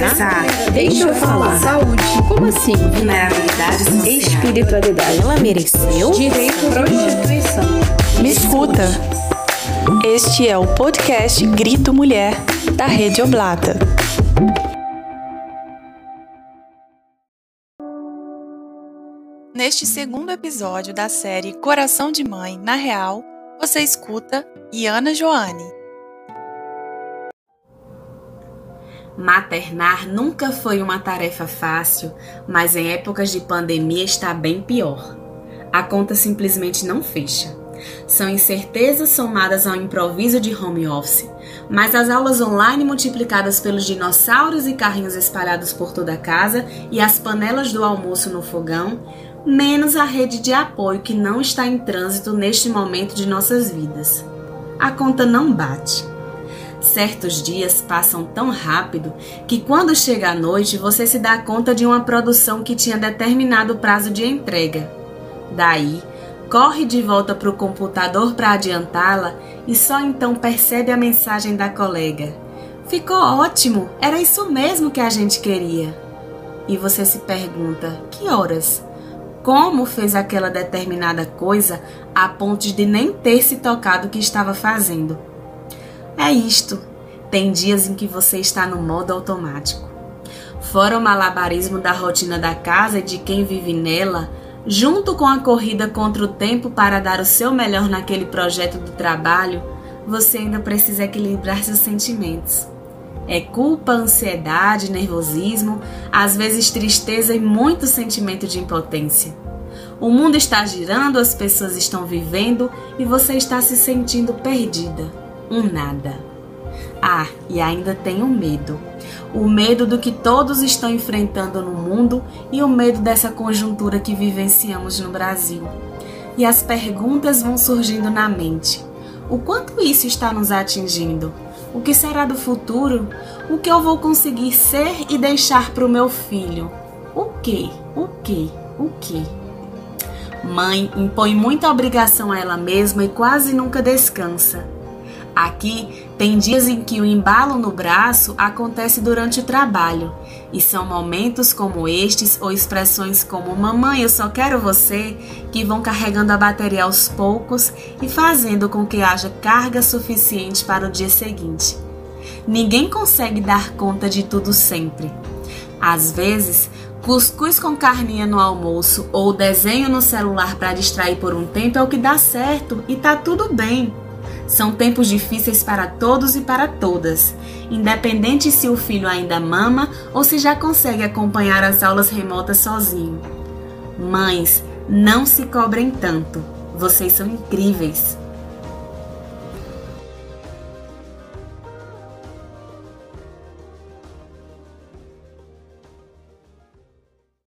conversar. Deixa eu falar. Saúde. Como assim? Vulnerabilidade social. Espiritualidade. Ela mereceu? Direito à prostituição. Me escuta. Este é o podcast Grito Mulher, da Rede Oblata. Neste segundo episódio da série Coração de Mãe, na Real, você escuta Iana Joane. Maternar nunca foi uma tarefa fácil, mas em épocas de pandemia está bem pior. A conta simplesmente não fecha. São incertezas somadas ao improviso de home office, mas as aulas online multiplicadas pelos dinossauros e carrinhos espalhados por toda a casa e as panelas do almoço no fogão, menos a rede de apoio que não está em trânsito neste momento de nossas vidas. A conta não bate. Certos dias passam tão rápido que quando chega a noite você se dá conta de uma produção que tinha determinado prazo de entrega. Daí, corre de volta para o computador para adiantá-la e só então percebe a mensagem da colega. Ficou ótimo, era isso mesmo que a gente queria. E você se pergunta: que horas? Como fez aquela determinada coisa a ponto de nem ter se tocado o que estava fazendo? É isto. Tem dias em que você está no modo automático. Fora o malabarismo da rotina da casa e de quem vive nela, junto com a corrida contra o tempo para dar o seu melhor naquele projeto do trabalho, você ainda precisa equilibrar seus sentimentos. É culpa, ansiedade, nervosismo, às vezes tristeza e muito sentimento de impotência. O mundo está girando, as pessoas estão vivendo e você está se sentindo perdida. Um nada. Ah, e ainda tem o medo. O medo do que todos estão enfrentando no mundo e o medo dessa conjuntura que vivenciamos no Brasil. E as perguntas vão surgindo na mente. O quanto isso está nos atingindo? O que será do futuro? O que eu vou conseguir ser e deixar para o meu filho? O que? O que? O que? Mãe impõe muita obrigação a ela mesma e quase nunca descansa. Aqui tem dias em que o embalo no braço acontece durante o trabalho, e são momentos como estes ou expressões como Mamãe, eu só quero você que vão carregando a bateria aos poucos e fazendo com que haja carga suficiente para o dia seguinte. Ninguém consegue dar conta de tudo sempre. Às vezes, cuscuz com carninha no almoço ou desenho no celular para distrair por um tempo é o que dá certo e tá tudo bem. São tempos difíceis para todos e para todas, independente se o filho ainda mama ou se já consegue acompanhar as aulas remotas sozinho. Mães, não se cobrem tanto. Vocês são incríveis.